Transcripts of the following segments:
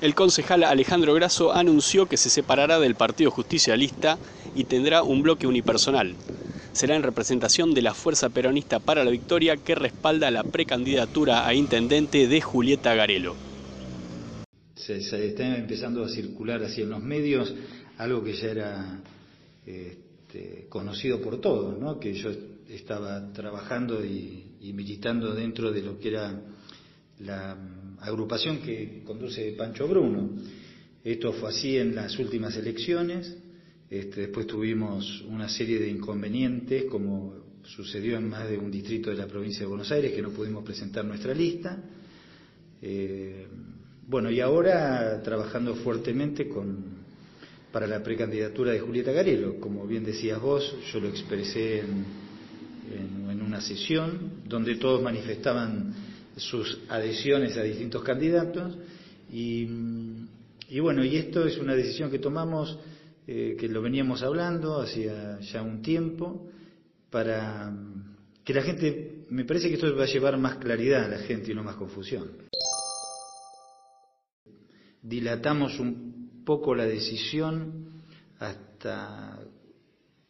El concejal Alejandro Grasso anunció que se separará del Partido Justicialista y tendrá un bloque unipersonal. Será en representación de la Fuerza Peronista para la Victoria que respalda la precandidatura a intendente de Julieta Garelo. Se, está empezando a circular así en los medios algo que ya era este, conocido por todos, ¿no? que yo estaba trabajando y militando dentro de lo que era la agrupación que conduce Pancho Bruno. Esto fue así en las últimas elecciones, este, después tuvimos una serie de inconvenientes, como sucedió en más de un distrito de la provincia de Buenos Aires, que no pudimos presentar nuestra lista. Eh, bueno, y ahora trabajando fuertemente con, para la precandidatura de Julieta Garelo. Como bien decías vos, yo lo expresé en, en una sesión donde todos manifestaban sus adhesiones a distintos candidatos y, bueno, y esto es una decisión que tomamos, eh, que lo veníamos hablando hacía ya un tiempo, para que la gente, me parece que esto va a llevar más claridad a la gente y no más confusión. Dilatamos un poco la decisión hasta,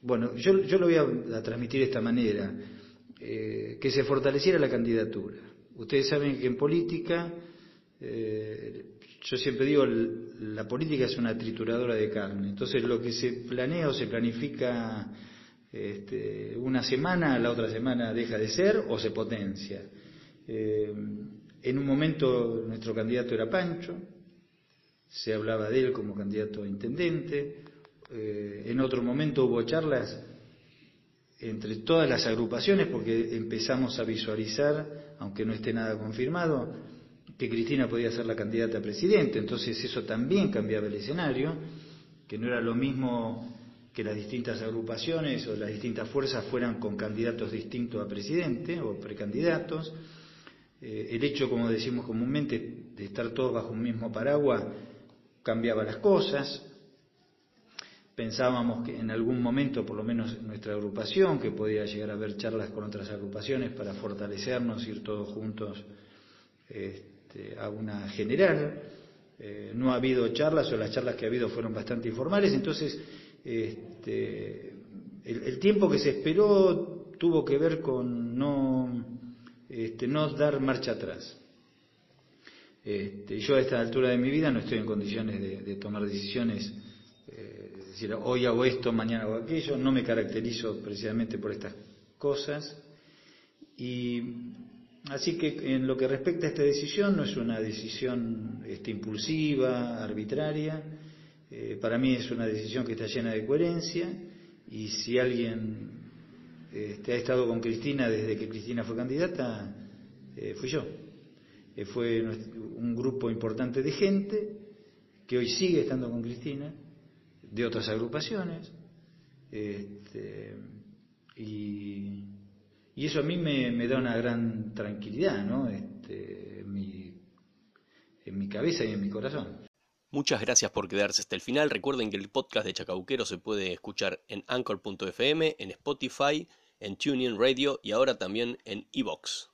bueno, yo, yo lo voy a, transmitir de esta manera, eh, que se fortaleciera la candidatura Ustedes saben que en política, eh, yo siempre digo, la política es una trituradora de carne. Entonces lo que se planea o se planifica este, una semana, la otra semana deja de ser o se potencia. Eh, en un momento nuestro candidato era Pancho, se hablaba de él como candidato a intendente, eh, en otro momento hubo charlas entre todas las agrupaciones porque empezamos a visualizar aunque no esté nada confirmado, que Cristina podía ser la candidata a presidente. Entonces eso también cambiaba el escenario, que no era lo mismo que las distintas agrupaciones o las distintas fuerzas fueran con candidatos distintos a presidente o precandidatos. Eh, el hecho, como decimos comúnmente, de estar todos bajo un mismo paraguas cambiaba las cosas. Pensábamos que en algún momento, por lo menos nuestra agrupación, que podía llegar a haber charlas con otras agrupaciones para fortalecernos, ir todos juntos este, a una general. Eh, no ha habido charlas o las charlas que ha habido fueron bastante informales, entonces este, el, tiempo que se esperó tuvo que ver con no, este, no dar marcha atrás. yo a esta altura de mi vida no estoy en condiciones de tomar decisiones decir, hoy hago esto, mañana hago aquello, no me caracterizo precisamente por estas cosas. Y así que en lo que respecta a esta decisión, no es una decisión este, impulsiva, arbitraria, eh, para mí es una decisión que está llena de coherencia y si alguien este, ha estado con Cristina desde que Cristina fue candidata, eh, fui yo. Eh, fue un grupo importante de gente que hoy sigue estando con Cristina de otras agrupaciones. Este, y, eso a mí me, da una gran tranquilidad ¿no? Este, en, mi, en mi cabeza y en mi corazón. Muchas gracias por quedarse hasta el final. Recuerden que el podcast de Chacabuquero se puede escuchar en anchor.fm, en Spotify, en TuneIn Radio y ahora también en Evox.